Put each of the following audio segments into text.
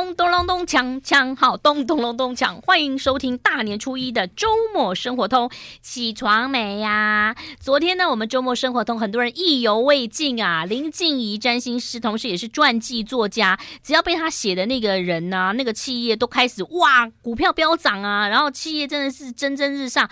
咚咚隆咚锵锵，好，咚咚隆咚锵，欢迎收听大年初一的周末生活通，起床没呀？昨天呢，我们周末生活通很多人意犹未尽啊。林静怡占星师，同时也是传记作家，只要被他写的那个人呐、那个企业都开始哇，股票飙涨啊，然后企业真的是蒸蒸日上。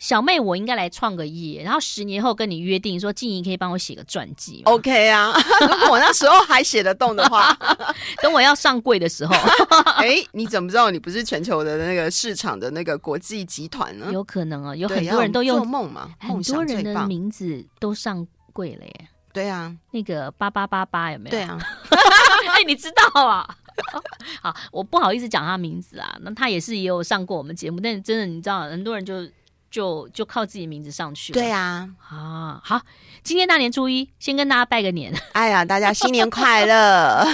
小妹，我应该来创个业，然后十年后跟你约定说，静怡可以帮我写个传记。OK 啊，如果我那时候还写得动的话，等我要上柜的时候。哎，你怎么知道你不是全球的那个市场的那个国际集团呢？有可能啊，有很多人都用做梦嘛，很多人的名字都上柜了耶。对啊，那个八八八八有没有？对啊，哎，你知道啊？好，我不好意思讲他名字啊，那他也是也有上过我们节目，但是真的你知道，很多人就。就就靠自己名字上去了。对呀，啊，好，今天大年初一，先跟大家拜个年。哎呀，大家新年快乐！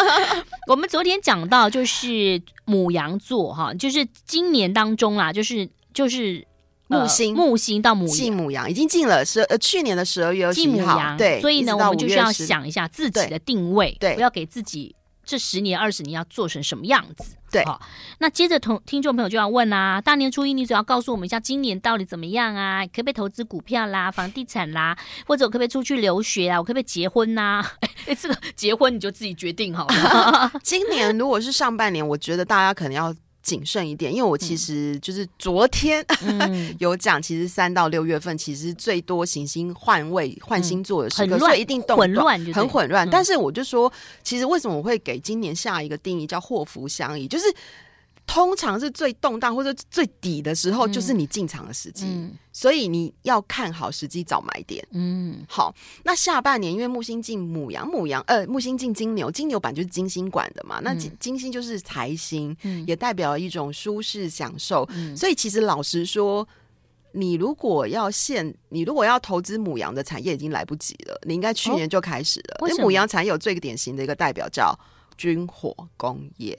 我们昨天讲到，就是母羊座哈，就是今年当中啦，就是就是木星、呃、木星到母进母羊，已经进了十呃去年的十二月二十一号，对，所以呢，我们就是要想一下自己的定位，对，不要给自己。这十年二十年要做成什么样子？对，好，那接着同听众朋友就要问啊，大年初一你只要告诉我们一下今年到底怎么样啊？可不可以投资股票啦、房地产啦，或者我可不可以出去留学啊？我可不可以结婚呐、啊？哎，这个结婚你就自己决定好了。今年如果是上半年，我觉得大家可能要。谨慎一点，因为我其实就是昨天、嗯、有讲，其实三到六月份其实最多行星换位换星座的时刻，所以一定动混乱，很混乱。但是我就说，其实为什么我会给今年下一个定义叫祸福相依，就是。通常是最动荡或者最底的时候，就是你进场的时机，嗯，所以你要看好时机找买点。嗯，好，那下半年因为木星进母羊，母羊呃木星进金牛，金牛版就是金星管的嘛，那金金星就是财星，嗯，也代表一种舒适享受，嗯。所以其实老实说，你如果要现，你如果要投资母羊的产业，已经来不及了。你应该去年就开始了。因为母羊产业有最典型的一个代表叫军火工业。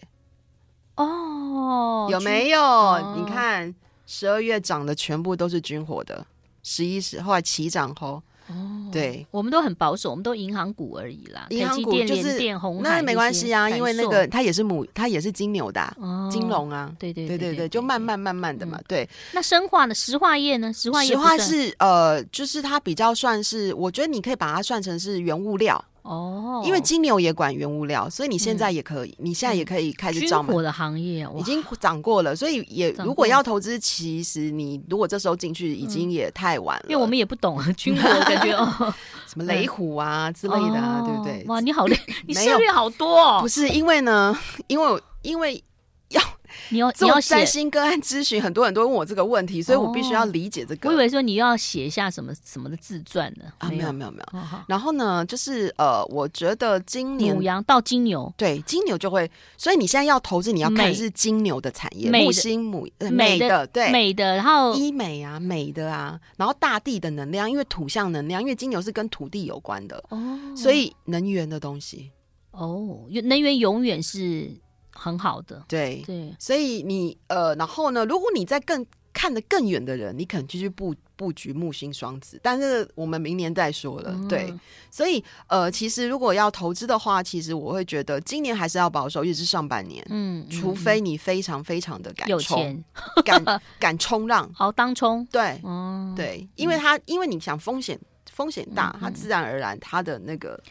哦，有没有？哦、你看十二月涨的全部都是军火的，十一时后来齐涨后，哦，对，我们都很保守，我们都银行股而已啦，银行股就是那没关系啊，因为那个它也是母，它也是金牛的、啊哦、金融啊，对对对对对，就慢慢慢慢的嘛，嗯、对。那生化呢？石化业呢？石化业，石化是呃，就是它比较算是，我觉得你可以把它算成是原物料。哦，因为金牛也管原物料，所以你现在也可以，嗯、你现在也可以开始找。军火的行业已经涨过了，所以也如果要投资，其实你如果这时候进去，已经也太晚了。因为我们也不懂 军火，感觉哦，什么雷虎啊之类的啊，哦、对不对？哇，你好 厉，你涉猎好多哦。不是因为呢，因为因为要。你要你要占星个案咨询，很多人都问我这个问题，所以我必须要理解这个。哦、我以为说你要写一下什么什么的自传呢？啊，没有没有没有。然后呢，就是呃，我觉得今年牡羊到金牛，对金牛就会，所以你现在要投资，你要看的是金牛的产业，木星母美的对美的，然后医美啊美的啊，然后大地的能量，因为土象能量，因为金牛是跟土地有关的哦，所以能源的东西哦，能源永远是。很好的，对。对，所以你呃，然后呢，如果你在更看得更远的人，你可能继续布布局木星双子，但是我们明年再说了。嗯、对，所以呃，其实如果要投资的话，其实我会觉得今年还是要保守，尤其是上半年，嗯，除非你非常非常的敢冲，有钱。敢敢 冲浪，好当冲，对，嗯，对，因为他因为你想风险风险大，它自然而然它的那个。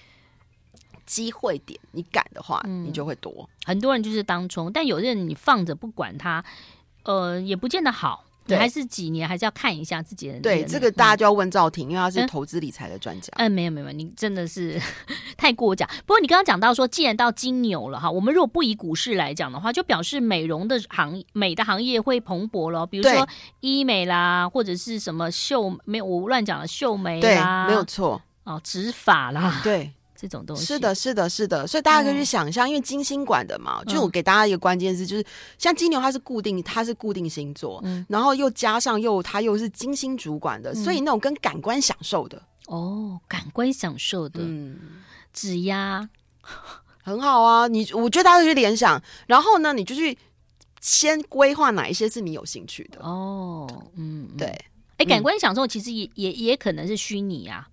机会点，你敢的话，嗯，你就会多。很多人就是当冲，但有些人你放着不管他，呃，也不见得好。你，还是几年，还是要看一下自己的。对，这个大家就要问赵婷，嗯，因为他是投资理财的专家。嗯，没有没有，你真的是太过奖。不过你刚刚讲到说，既然到金牛了哈，我们如果不以股市来讲的话，就表示美容的行美的行业会蓬勃了。比如说医美啦，或者是什么秀，没有我乱讲了，秀眉啦，对，没有错哦，植发啦，对。这种东西。是的，是的，是的，所以大家可以去想象，嗯、因为金星管的嘛，就我给大家一个关键字，就是像金牛，它是固定，它是固定星座，嗯、然后又加上又它又是金星主管的，嗯、所以那种跟感官享受的。哦，感官享受的，嗯，指压。很好啊，你我觉得大家可以去联想，然后呢，你就去先规划哪一些是你有兴趣的。哦，嗯，对，哎，感官享受其实也也也可能是虚拟啊。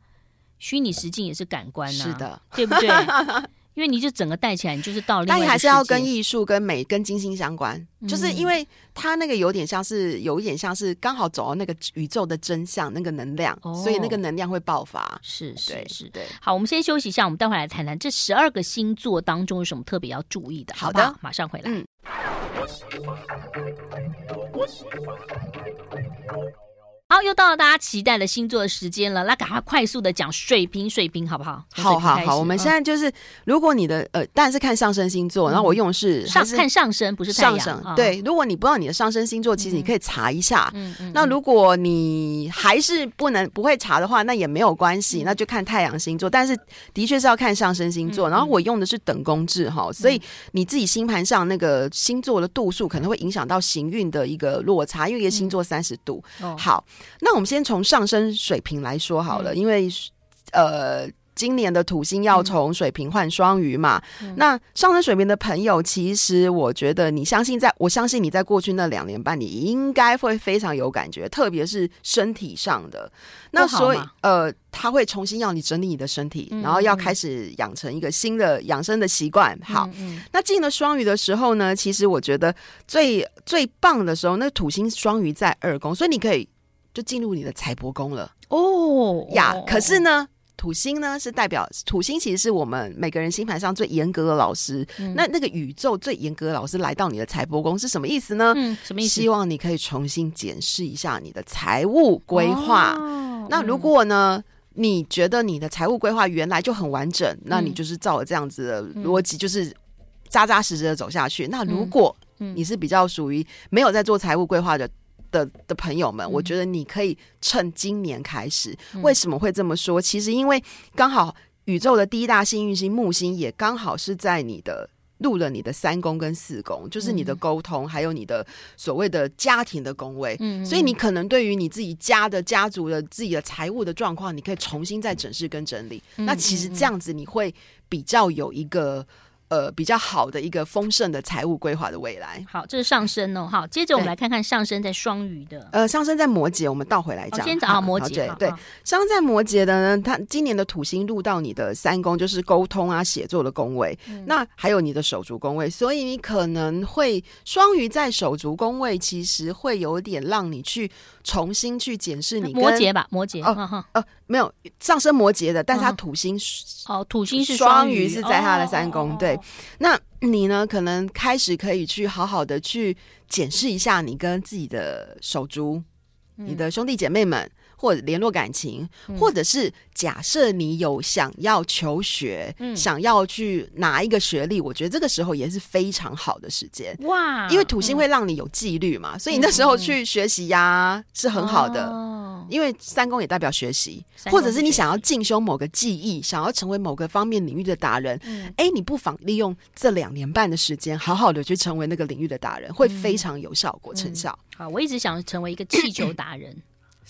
虚拟实境也是感官呐、啊，是的，对不对？因为你就整个带起来，你就是到另外，但你还是要跟艺术、跟美、跟金星相关，嗯、就是因为它那个有点像是，有一点像是刚好走到那个宇宙的真相，那个能量，哦、所以那个能量会爆发。是是是，是对。好，我们先休息一下，我们待会来谈谈这十二个星座当中有什么特别要注意的。好的，好马上回来。嗯。好，又到了大家期待的星座的时间了，那赶快快速的讲水瓶，水瓶好不好？好好好，我们现在就是，如果你的呃，当然是看上升星座，然后我用的是上看上升，不是上升。对，如果你不知道你的上升星座，其实你可以查一下。嗯嗯。那如果你还是不能不会查的话，那也没有关系，那就看太阳星座。但是的确是要看上升星座，然后我用的是等宫制哈，所以你自己星盘上那个星座的度数可能会影响到行运的一个落差，因为一个星座三十度。好。那我们先从上升水平来说好了，嗯、因为呃，今年的土星要从水瓶换双鱼嘛。嗯、那上升水瓶的朋友，其实我觉得你相信在，在我相信你在过去那两年半，你应该会非常有感觉，特别是身体上的。那所以呃，他会重新要你整理你的身体，嗯、然后要开始养成一个新的养生的习惯。好，那进了双鱼的时候呢，其实我觉得最最棒的时候，那土星双鱼在二宫，所以你可以。就进入你的财帛宫了哦呀！可是呢，土星呢是代表土星，其实是我们每个人星盘上最严格的老师。嗯、那那个宇宙最严格的老师来到你的财帛宫是什么意思呢？嗯，什么意思？希望你可以重新检视一下你的财务规划。哦、那如果呢，嗯、你觉得你的财务规划原来就很完整，那你就是照着这样子的逻辑，就是扎扎实实的走下去。嗯、那如果你是比较属于没有在做财务规划的。的的朋友们，我觉得你可以趁今年开始。嗯、为什么会这么说？其实因为刚好宇宙的第一大幸运星木星也刚好是在你的入了你的三宫跟四宫，就是你的沟通，嗯、还有你的所谓的家庭的宫位。嗯，所以你可能对于你自己家的家族的自己的财务的状况，你可以重新再整视跟整理。嗯、那其实这样子你会比较有一个。呃，比较好的一个丰盛的财务规划的未来。好，这是上升哦。好，接着我们来看看上升在双鱼的。呃，上升在摩羯，我们倒回来讲。先找摩羯。对对，上升在摩羯的呢，他今年的土星入到你的三宫，就是沟通啊、写作的宫位。嗯、那还有你的手足宫位，所以你可能会双鱼在手足宫位，其实会有点让你去重新去检视你摩羯吧，摩羯。哦哦，没有上升摩羯的，但是他土星哦，土星是双鱼，是在他的三宫，对。那你呢？可能开始可以去好好的去检视一下你跟自己的手足、嗯、你的兄弟姐妹们，或者联络感情，嗯、或者是假设你有想要求学，嗯、想要去拿一个学历，我觉得这个时候也是非常好的时间哇！因为土星会让你有纪律嘛，嗯、所以你那时候去学习呀、是很好的。哦。因为三宫也代表学习，或者是你想要进修某个技艺，想要成为某个方面领域的达人，哎、嗯，你不妨利用这两年半的时间，好好的去成为那个领域的达人，会非常有效果、成效。好，我一直想成为一个气球达人，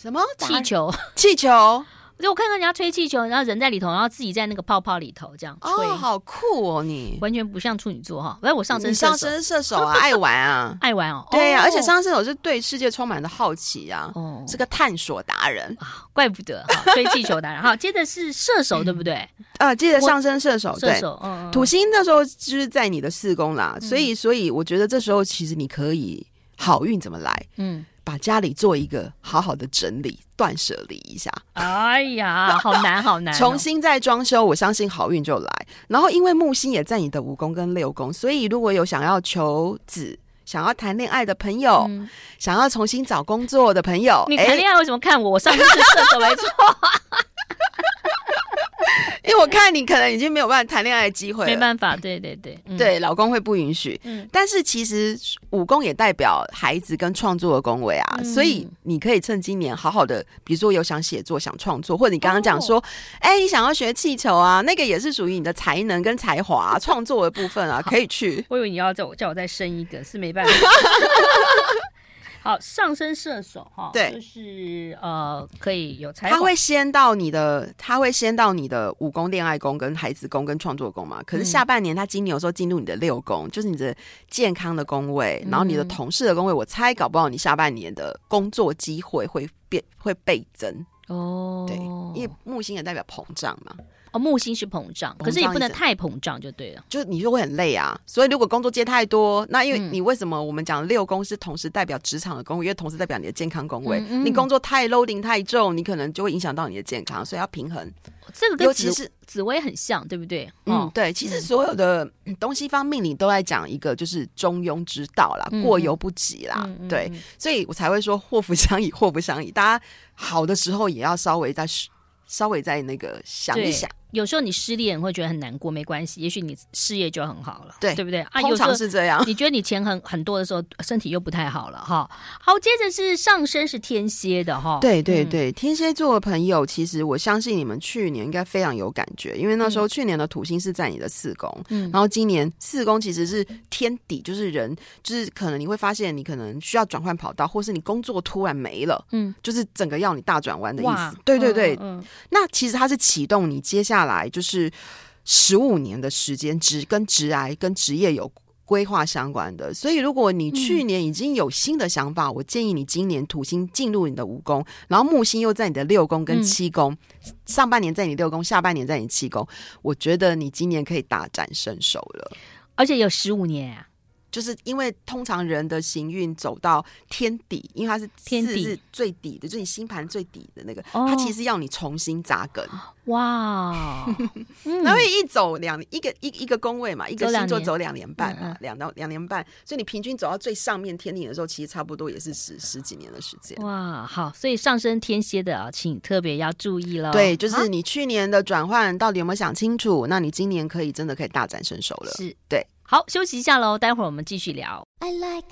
什么？气球？气球。就我看到人家吹气球，然后人在里头，然后自己在那个泡泡里头这样吹，哦，好酷哦！你。完全不像处女座哈，哎，我上升上升射手啊，爱玩啊，爱玩哦，对呀，而且上升射手是对世界充满了好奇啊，哦，是个探索达人。啊，怪不得哈吹气球达人。好，接着是射手，对不对？啊，接着上升射手，射手，嗯，土星那时候就是在你的四宫啦，所以，所以我觉得这时候其实你可以好运怎么来？嗯。把家里做一个好好的整理，断舍离一下。哎呀，好难，好难哦！重新再装修，我相信好运就来。然后，因为木星也在你的五宫跟六宫，所以如果有想要求子、想要谈恋爱的朋友，嗯、想要重新找工作的朋友，你谈恋爱为什么看我？我上次是射手没错。因为我看你可能已经没有办法谈恋爱的机会，没办法，对对对，嗯、对，老公会不允许。嗯，但是其实武功也代表孩子跟创作的宫位啊，嗯、所以你可以趁今年好好的，比如说有想写作、想创作，或者你刚刚讲说，哎、哦欸，你想要学气球啊，那个也是属于你的才能跟才华、创作的部分啊，可以去。我以为你要叫我叫我再生一个，是没办法。好，上升射手哈，对，就是呃，可以有才华。他会先到你的，他会先到你的五宫恋爱宫、跟孩子宫、跟创作宫嘛。可是下半年他今年有时候进入你的六宫，嗯、就是你的健康的宫位，然后你的同事的宫位。嗯、我猜搞不好你下半年的工作机会会变会倍增哦。对，因为木星也代表膨胀嘛。哦，木星是膨胀，可是也不能太膨胀就对了，就你就会很累啊。所以如果工作接太多，那因为你为什么我们讲六宫是同时代表职场的宫位，因为同时代表你的健康宫位，嗯嗯，你工作太 loading 太重，你可能就会影响到你的健康，所以要平衡。这个跟紫紫薇很像，对不对？嗯，对。其实所有的东西方命理都在讲一个就是中庸之道啦，嗯、过犹不及啦。嗯、对，所以我才会说祸福相倚，祸不相倚。大家好的时候也要稍微再稍微再那个想一想。有时候你失恋会觉得很难过，没关系，也许你事业就很好了，对对不对啊？通常是这样。你觉得你钱很很多的时候，身体又不太好了哈。好，接着是上升是天蝎的哈。对对对，嗯、天蝎座的朋友，其实我相信你们去年应该非常有感觉，因为那时候去年的土星是在你的四宫，嗯，然后今年四宫其实是天底，就是人，就是可能你会发现你可能需要转换跑道，或是你工作突然没了，嗯，就是整个要你大转弯的意思。对对对，嗯，嗯，那其实它是启动你接下来就是。十五年的时间，职跟职癌跟职业有规划相关的，所以如果你去年已经有新的想法，嗯、我建议你今年土星进入你的五宫，然后木星又在你的六宫跟七宫，嗯、上半年在你六宫，下半年在你七宫，我觉得你今年可以大展身手了，而且有十五年啊。就是因为通常人的行运走到天底，因为它是天底是最底的，就是你星盘最底的那个，哦、它其实要你重新扎根。哇，那会一走两一个一一个宫位嘛，一个星座走两年半嘛，两到两年半，所以你平均走到最上面天顶的时候，其实差不多也是十十几年的时间。哇，好，所以上升天蝎的啊，请特别要注意了。对，就是你去年的转换到底有没有想清楚？那你今年可以真的可以大展身手了。是对。好，休息一下喽，待会儿我们继续聊。I like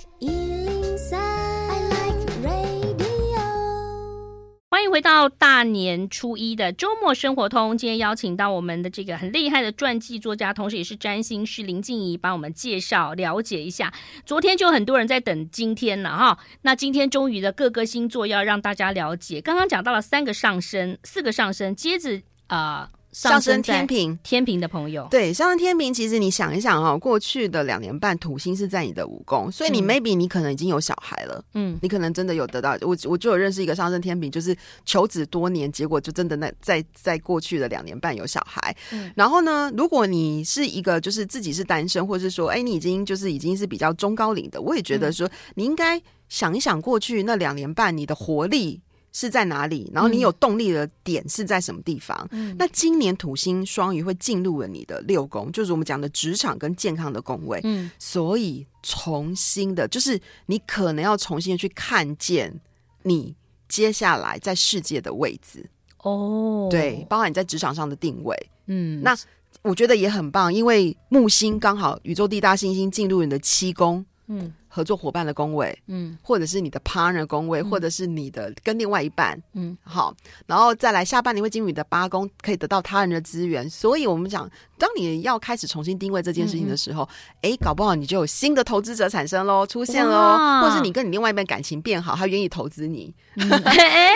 欢迎回到大年初一的周末生活通。今天邀请到我们的这个很厉害的传记作家，同时也是占星师林静怡，帮我们介绍了解一下。昨天就很多人在等今天了哈，那今天终于的各个星座要让大家了解。刚刚讲到了三个上升，四个上升，接着啊。呃上升天平，天平的朋友，对，上升天平，其实你想一想哈、哦，过去的两年半，土星是在你的五宫，所以你 maybe 你可能已经有小孩了，嗯，你可能真的有得到，我我就有认识一个上升天平，就是求子多年，结果就真的那在在过去的两年半有小孩，嗯，然后呢，如果你是一个就是自己是单身，或者是说，哎，你已经就是已经是比较中高龄的，我也觉得说，你应该想一想过去那两年半你的活力。是在哪里？然后你有动力的点是在什么地方？嗯，那今年土星双鱼会进入了你的六宫，就是我们讲的职场跟健康的宫位。嗯，所以重新的，就是你可能要重新的去看见你接下来在世界的位置。哦，对，包含你在职场上的定位。嗯，那我觉得也很棒，因为木星刚好宇宙第一大行星进入你的七宫。嗯。合作伙伴的工位，嗯，或者是你的 partner 工位，嗯、或者是你的跟另外一半，嗯，好，然后再来下半年会进入你的八宫，可以得到他人的资源。所以，我们讲，当你要开始重新定位这件事情的时候，哎、嗯，搞不好你就有新的投资者产生喽，出现喽，或者是你跟你另外一半感情变好，他愿意投资你。哎，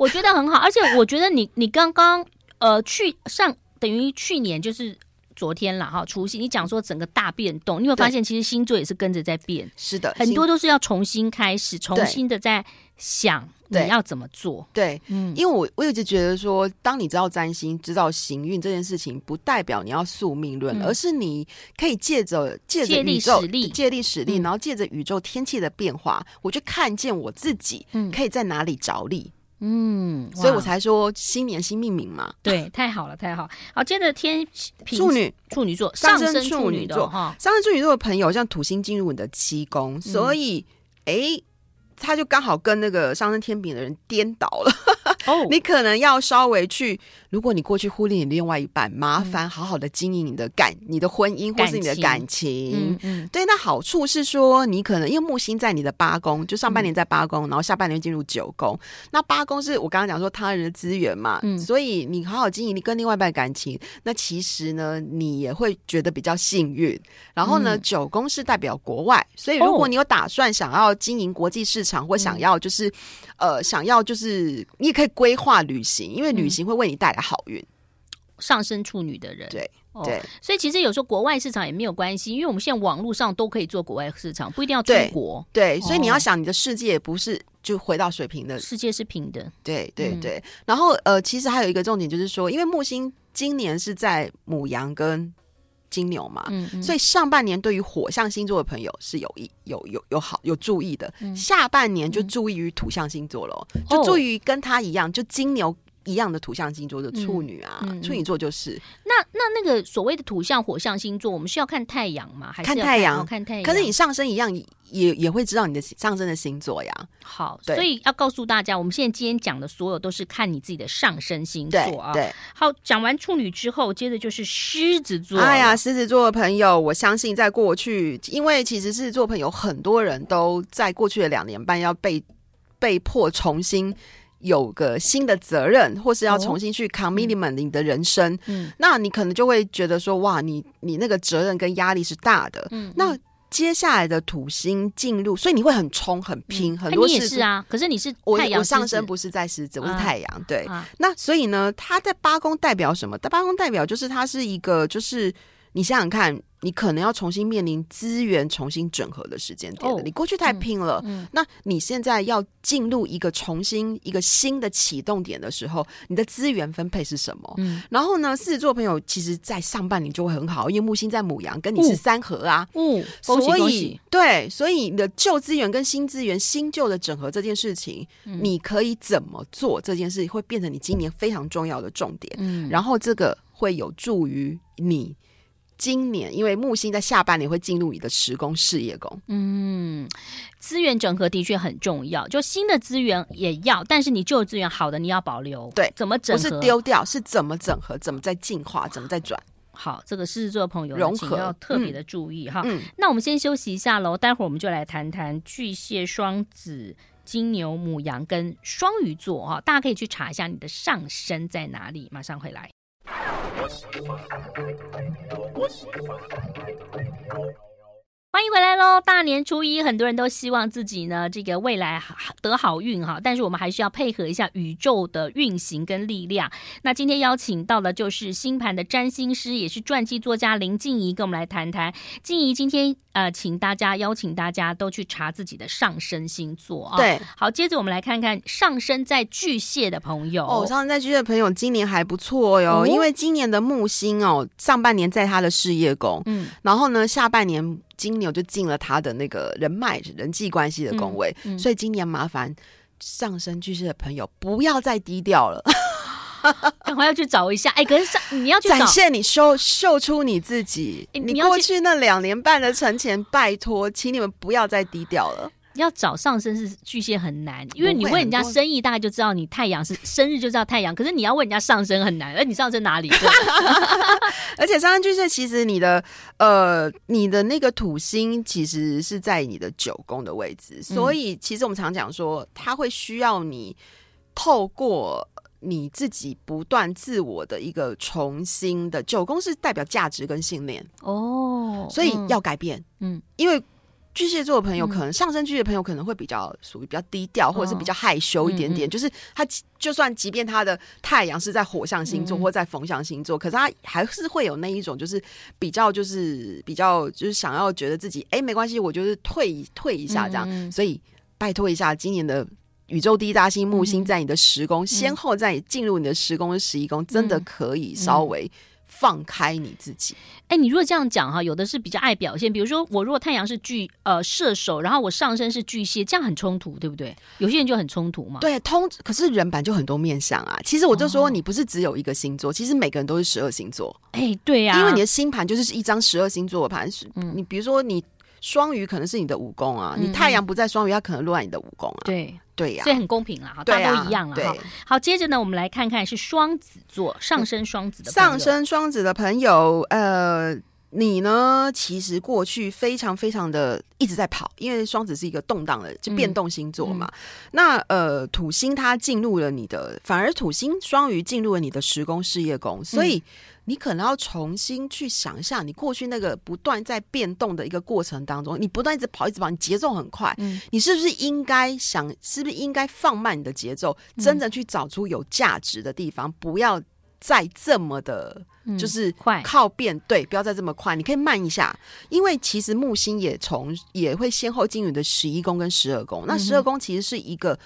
我觉得很好，而且我觉得你你刚刚呃去上等于去年就是。昨天了哈，除夕你讲说整个大变动，你有发现其实星座也是跟着在变？是的，很多都是要重新开始，重新的在想你要怎么做。对，嗯，因为我我一直觉得说，当你知道占星、知道行运这件事情，不代表你要宿命论，嗯、而是你可以借着借着宇宙借力使力，借力使力，然后借着宇宙天气的变化，嗯、我就看见我自己可以在哪里着力。嗯，所以我才说新年新命名嘛。对，太好了，太好。好，接着天处女处女座上升处女座哈，上升处女座的朋友，像土星进入你的七宫，所以哎。嗯他就刚好跟那个上升天秤的人颠倒了，哦，你可能要稍微去，如果你过去忽略你另外一半，麻烦好好的经营你的感、你的婚姻或是你的感情，嗯嗯，对，那好处是说，你可能因为木星在你的八宫，就上半年在八宫，然后下半年进入九宫，那八宫是我刚刚讲说他人的资源嘛，嗯，所以你好好经营你跟另外一半感情，那其实呢，你也会觉得比较幸运。然后呢，九宫是代表国外，所以如果你有打算想要经营国际市场。场或想要就是，嗯、呃，想要就是，你也可以规划旅行，因为旅行会为你带来好运。上升处女的人，对对、哦，所以其实有时候国外市场也没有关系，因为我们现在网络上都可以做国外市场，不一定要出国。对，对，所以你要想，你的世界不是就回到水平的，世界是平的。对对对。嗯、然后呃，其实还有一个重点就是说，因为木星。今年是在母羊跟金牛嘛，嗯嗯、所以上半年对于火象星座的朋友是有意有有有好有注意的，嗯、下半年就注意于土象星座了，嗯、就注意跟他一样，就金牛。一样的土象星座的处女啊，嗯嗯、处女座就是。那那那个所谓的土象火象星座，我们是要看太阳吗？还是看太阳？看太阳。可是你上升一样，也也会知道你的上升的星座呀。好，所以要告诉大家，我们现在今天讲的所有都是看你自己的上升星座啊。对。对好，讲完处女之后，接着就是狮子座。哎呀，狮子座的朋友，我相信在过去，因为其实狮子座朋友很多人都在过去的两年半要被被迫重新。有个新的责任，或是要重新去 commitment 你的人生，嗯，那你可能就会觉得说，哇，你你那个责任跟压力是大的，嗯，那接下来的土星进入，所以你会很冲很拼，很多事。你也是啊，可是你是我我上升不是在狮子，我是太阳，对，那所以呢，它在八宫代表什么？在八宫代表就是它是一个，就是你想想看。你可能要重新面临资源重新整合的时间点了。Oh, 你过去太拼了，嗯嗯、那你现在要进入一个重新一个新的启动点的时候，你的资源分配是什么？嗯、然后呢，狮子座朋友其实，在上半年就会很好，因为木星在母羊，跟你是三合啊。嗯，嗯所以对，所以你的旧资源跟新资源新旧的整合这件事情，嗯、你可以怎么做？这件事会变成你今年非常重要的重点。嗯，然后这个会有助于你。今年，因为木星在下半年会进入你的十宫事业宫，嗯，资源整合的确很重要，就新的资源也要，但是你旧的资源好的你要保留，对，怎么整合？不是丢掉，是怎么整合？怎么在进化？怎么在转？好，这个狮子座的朋友融合要特别的注意、嗯、哈。嗯，那我们先休息一下喽，待会儿我们就来谈谈巨蟹、双子、金牛、母羊跟双鱼座哈，大家可以去查一下你的上升在哪里，马上回来。我喜欢迎回来喽！大年初一，很多人都希望自己呢，这个未来得好运哈。但是我们还是要配合一下宇宙的运行跟力量。那今天邀请到的就是星盘的占星师，也是传记作家林静怡，跟我们来谈谈。静怡今天呃，请大家邀请大家都去查自己的上升星座啊。对，好，接着我们来看看上升在巨蟹的朋友哦，上升在巨蟹的朋友今年还不错哟，哦、因为今年的木星哦，上半年在他的事业宫，嗯，然后呢，下半年。金牛就进了他的那个人脉、人际关系的宫位，嗯嗯、所以今年麻烦上升巨蟹的朋友不要再低调了，赶快要去找一下。哎、欸，可是上你要去展现你秀秀出你自己，欸、你，你过去那两年半的存钱，拜托，请你们不要再低调了。要找上升是巨蟹很难，因为你问人家生意，大概就知道你太阳是生日就知道太阳，可是你要问人家上升很难，而你上升哪里？而且上升巨蟹其实你的呃你的那个土星其实是在你的九宫的位置，所以其实我们常讲说，它会需要你透过你自己不断自我的一个重新的九宫是代表价值跟信念哦，所以要改变，嗯，因为。巨蟹座的朋友可能上升巨蟹的朋友可能会比较属于比较低调，或者是比较害羞一点点。就是他就算即便他的太阳是在火象星座或在风象星座，可是他还是会有那一种就是比较就是比较就是想要觉得自己哎没关系，我就是退退一下这样。所以拜托一下，今年的宇宙第一大星木星在你的十宫，先后在进入你的十宫跟十一宫，真的可以稍微。放开你自己，哎，你如果这样讲哈，有的是比较爱表现，比如说我如果太阳是巨呃射手，然后我上身是巨蟹，这样很冲突，对不对？有些人就很冲突嘛。对，通可是人版就很多面相啊。其实我就说，你不是只有一个星座，哦、其实每个人都是十二星座。哎，对呀、啊，因为你的星盘就是一张十二星座的盘。嗯，你比如说你双鱼可能是你的武功啊，嗯、你太阳不在双鱼，它可能落在你的武功啊。对。对呀、啊，所以很公平啦，哈，大家都一样了哈。好，接着呢，我们来看看是双子座上升双子的上升双子的朋友，呃，你呢，其实过去非常非常的一直在跑，因为双子是一个动荡的就变动星座嘛。嗯嗯、那呃，土星它进入了你的，反而土星双鱼进入了你的十宫事业宫，所以。嗯你可能要重新去想一下，你过去那个不断在变动的一个过程当中，你不断一直跑，一直跑，你节奏很快，嗯，你是不是应该想，是不是应该放慢你的节奏，真的去找出有价值的地方，不要再这么的，就是快。靠变，对，不要再这么快，你可以慢一下，因为其实木星也从也会先后进入你的十一宫跟十二宫，那十二宫其实是一个。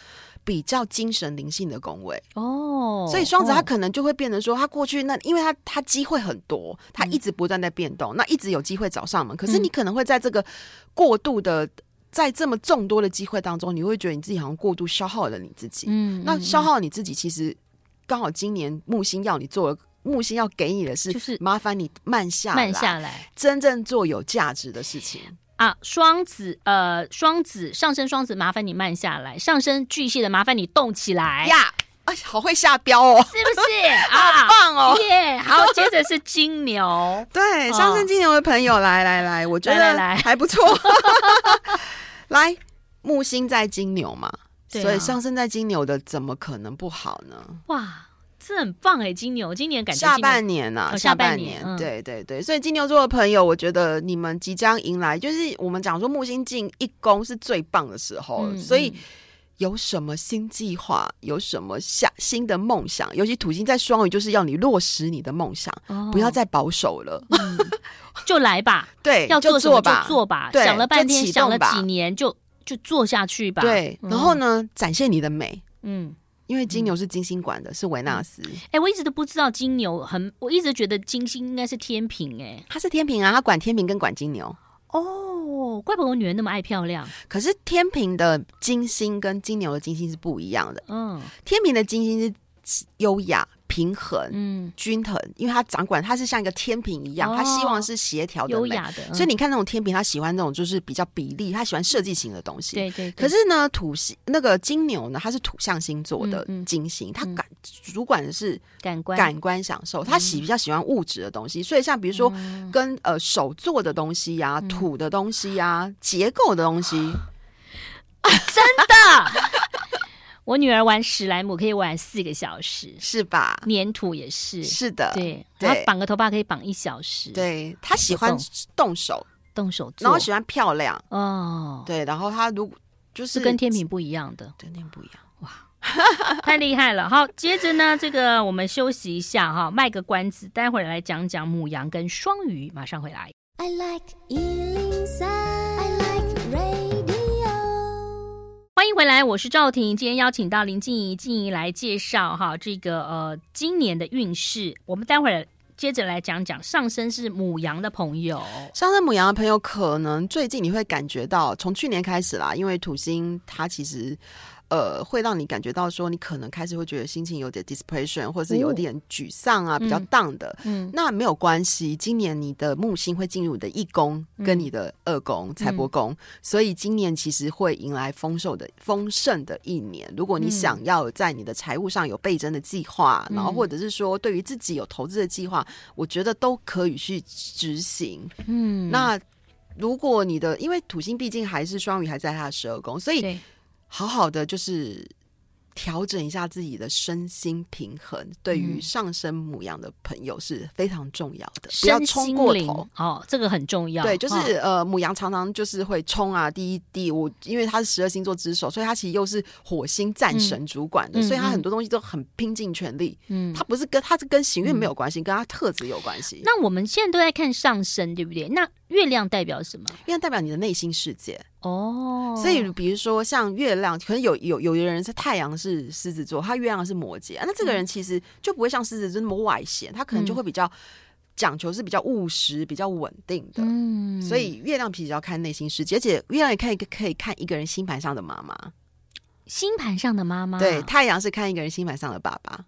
比较精神灵性的宫位哦，所以双子他可能就会变成说，他过去那因为他他机会很多，他一直不断在变动，嗯、那一直有机会找上门。可是你可能会在这个过度的，在这么众多的机会当中，你会觉得你自己好像过度消耗了你自己。嗯，那消耗你自己，其实刚好今年木星要你做，木星要给你的是，就是麻烦你慢下来，慢下来，真正做有价值的事情。啊，双子，呃，双子上升双子，麻烦你慢下来；上升巨蟹的，麻烦你动起来呀！哎，好会下标哦，是不是？啊，好棒哦！耶！好，接着是金牛，对，上升金牛的朋友，来来来，我觉得来还不错。来，木星在金牛嘛，所以上升在金牛的，怎么可能不好呢？哇！是很棒哎、欸，金牛今年感觉下半年呐、啊，下半年，对对对，所以金牛座的朋友，我觉得你们即将迎来，就是我们讲说木星进一宫是最棒的时候，嗯、所以有什么新计划，有什么下新的梦想，尤其土星在双鱼，就是要你落实你的梦想，哦、不要再保守了，嗯、就来吧，对，要做什么就做吧，对想了半天，想了几年，就就做下去吧，对，然后呢，嗯、展现你的美，嗯。因为金牛是金星管的，嗯、是维纳斯。哎、欸，我一直都不知道金牛很，我一直觉得金星应该是天平、欸。哎，他是天平啊，他管天平跟管金牛。哦，怪不得我女儿那么爱漂亮。可是天平的金星跟金牛的金星是不一样的。嗯，天平的金星是优雅。平衡，嗯，均衡，因为他掌管，他是像一个天平一样，哦、他希望是协调的、优雅的。所以你看那种天平，他喜欢那种就是比较比例，他喜欢设计型的东西。对，对对。可是呢，土星那个金牛呢，它是土象星座的金星，他、感主管的是感官感官享受，他喜比较喜欢物质的东西。嗯、所以像比如说跟呃手做的东西呀、土的东西呀、啊、结构的东西，真的。我女儿玩史莱姆可以玩四个小时，是吧？粘土也是，是的，对。然后绑个头发可以绑一小时，对。她喜欢动手，动手做，然后喜欢漂亮哦。对，然后她如果就是跟天平不一样的，跟天秤不一样，哇，太厉害了。好，接着呢，这个我们休息一下哈，卖个关子，待会儿来讲讲母羊跟双鱼，马上回来。I like 来，我是赵婷。今天邀请到林静怡，静怡来介绍哈这个呃今年的运势。我们待会儿接着来讲讲上升是母羊的朋友，上升母羊的朋友可能最近你会感觉到，从去年开始啦，因为土星它其实。呃，会让你感觉到说，你可能开始会觉得心情有点 depression，或者是有点沮丧啊，哦、比较 down 的。嗯，那没有关系，今年你的木星会进入你的一宫跟你的二宫财帛宫，所以今年其实会迎来丰收的丰盛的一年。如果你想要在你的财务上有倍增的计划，嗯、然后或者是说对于自己有投资的计划，我觉得都可以去执行。嗯，那如果你的因为土星毕竟还是双鱼，还在他的十二宫，所以。好好的，就是。调整一下自己的身心平衡，对于上升母羊的朋友是非常重要的。不要冲过头哦，这个很重要。对，就是呃，母羊常常就是会冲啊，第一第五，因为他是十二星座之首，所以他其实又是火星战神主管的，所以他很多东西都很拼尽全力。嗯，他不是跟他是跟行运没有关系，跟他特质有关系。那我们现在都在看上升，对不对？那月亮代表什么？月亮代表你的内心世界哦。所以比如说像月亮，可能有有有的人是太阳是。狮子座，他月亮是摩羯，那这个人其实就不会像狮子座那么外显，他可能就会比较讲求是比较务实、比较稳定的。嗯，所以月亮比较看内心世界，而且月亮也可以可以看一个人星盘上的妈妈，星盘上的妈妈。对，太阳是看一个人星盘上的爸爸。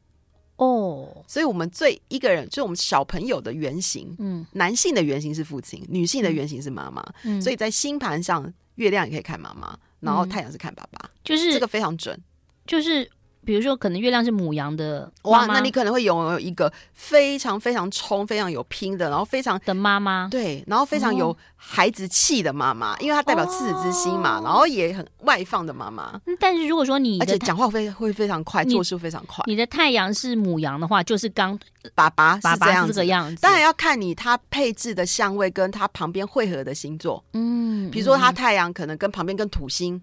哦，所以我们最一个人，就是我们小朋友的原型，嗯，男性的原型是父亲，女性的原型是妈妈。嗯，所以在星盘上，月亮也可以看妈妈，然后太阳是看爸爸，就是这个非常准。就是比如说，可能月亮是母羊的哇，那你可能会拥有一个非常非常冲、非常有拼的，然后非常的妈妈，对，然后非常有孩子气的妈妈，哦、因为她代表赤子之心嘛，哦、然后也很外放的妈妈。但是如果说你而且讲话会会非常快，做事非常快，你的太阳是母羊的话，就是刚爸爸是这样子，爸爸这个样子。当然要看你他配置的相位跟他旁边汇合的星座，嗯，比如说他太阳可能跟旁边跟土星。嗯，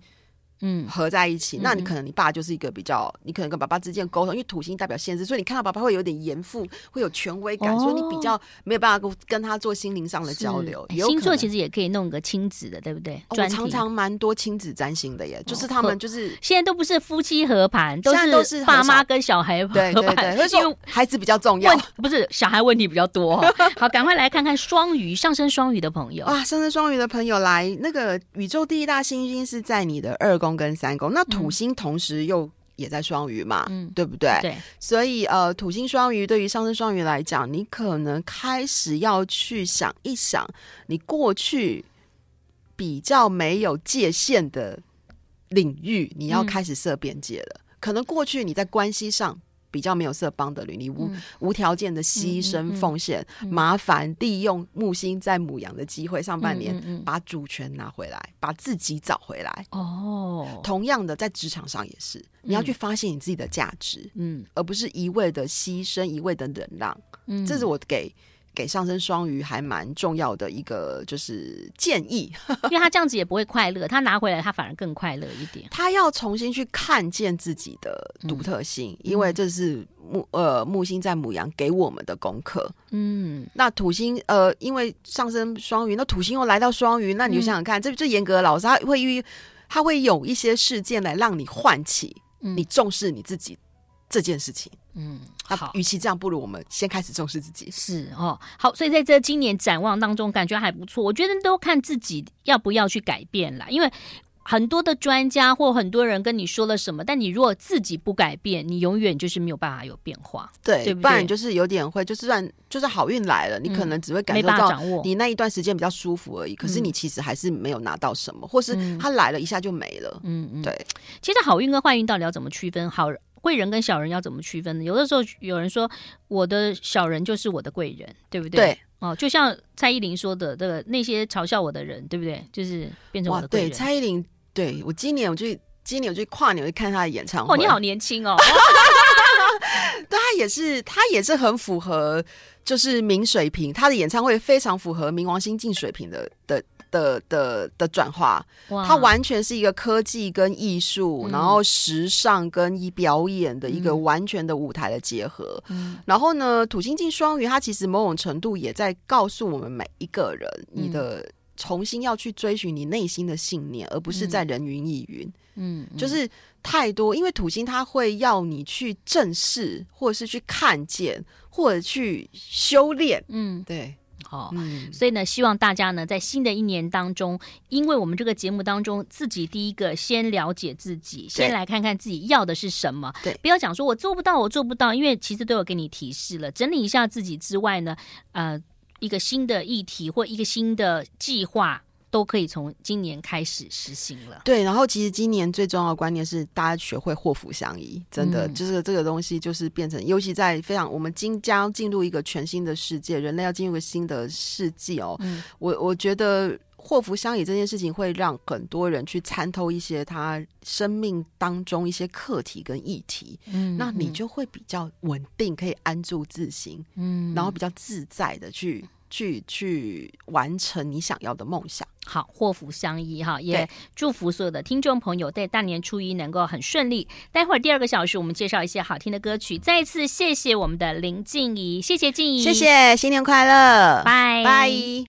合在一起，嗯、那你可能你爸就是一个比较，你可能跟爸爸之间沟通，因为土星代表限制，所以你看到爸爸会有点严父，会有权威感，哦、所以你比较没有办法跟跟他做心灵上的交流。星座其实也可以弄个亲子的，对不对？哦、我常常蛮多亲子占星的耶，就是他们就是现在都不是夫妻合盘，都是都是爸妈跟小孩合盘，对对对，因为孩子比较重要，不是小孩问题比较多。好，赶快来看看双鱼上升双鱼的朋友。啊，上升双鱼的朋友来，那个宇宙第一大星星是在你的二宫跟三宫，那。土星同时又也在双鱼嘛，嗯，对不对？对，所以呃，土星双鱼对于上升双鱼来讲，你可能开始要去想一想，你过去比较没有界限的领域，你要开始设边界了。嗯，可能过去你在关系上。比较没有色邦的履历，无、嗯、无条件的牺牲奉献，麻烦利用木星在母羊的机会，上半年、把主权拿回来，把自己找回来。哦，同样的，在职场上也是，你要去发现你自己的价值，嗯，而不是一味的牺牲，一味的忍让。嗯，这是我给。给上升双鱼还蛮重要的一个就是建议，因为他这样子也不会快乐，他拿回来他反而更快乐一点。他要重新去看见自己的独特性，嗯、因为这是木呃木星在母羊给我们的功课。嗯，那土星呃因为上升双鱼，那土星又来到双鱼，那你就想想看，嗯、这最严格的老师他会遇他会有一些事件来让你唤起你重视你自己这件事情。嗯，好，与其这样，不如我们先开始重视自己。是哦，好，所以在这今年展望当中，感觉还不错。我觉得都看自己要不要去改变啦，因为很多的专家或很多人跟你说了什么，但你如果自己不改变，你永远就是没有办法有变化。对，对不对？不然就是有点会，就是算就是好运来了，你可能只会感受到你那一段时间比较舒服而已。可是你其实还是没有拿到什么，或是他来了一下就没了。嗯嗯，对。其实好运跟坏运到底要怎么区分？好。贵人跟小人要怎么区分呢？有的时候有人说我的小人就是我的贵人，对不对？对哦，就像蔡依林说的，这个那些嘲笑我的人，对不对？就是变成我的贵人。对，蔡依林，对我今年我去今年我去跨年我去看她的演唱会。哦，你好年轻哦！对，他也是，他也是很符合，就是明水平，他的演唱会非常符合冥王星进水平的的。的的的转化，它完全是一个科技跟艺术，嗯、然后时尚跟一表演的一个完全的舞台的结合。嗯、然后呢，土星进双鱼，它其实某种程度也在告诉我们每一个人，嗯、你的重新要去追寻你内心的信念，而不是在人云亦云。嗯，就是太多，因为土星它会要你去正视，或者是去看见，或者去修炼。嗯，对。好，嗯、所以呢，希望大家呢，在新的一年当中，因为我们这个节目当中，自己第一个先了解自己，先来看看自己要的是什么。对，不要讲说我做不到，我做不到，因为其实都有给你提示了。整理一下自己之外呢，呃，一个新的议题或一个新的计划。都可以从今年开始实行了。对，然后其实今年最重要的观念是，大家学会祸福相依，真的、嗯、就是这个东西，就是变成，尤其在非常我们今将进入一个全新的世界，人类要进入一个新的世纪哦。嗯、我我觉得祸福相依这件事情会让很多人去参透一些他生命当中一些课题跟议题，嗯，那你就会比较稳定，可以安住自心，嗯，然后比较自在的去。去去完成你想要的梦想，好，祸福相依哈，也祝福所有的听众朋友在大年初一能够很顺利。待会儿第二个小时，我们介绍一些好听的歌曲。再一次谢谢我们的林静怡，谢谢静怡，谢谢，新年快乐，拜拜。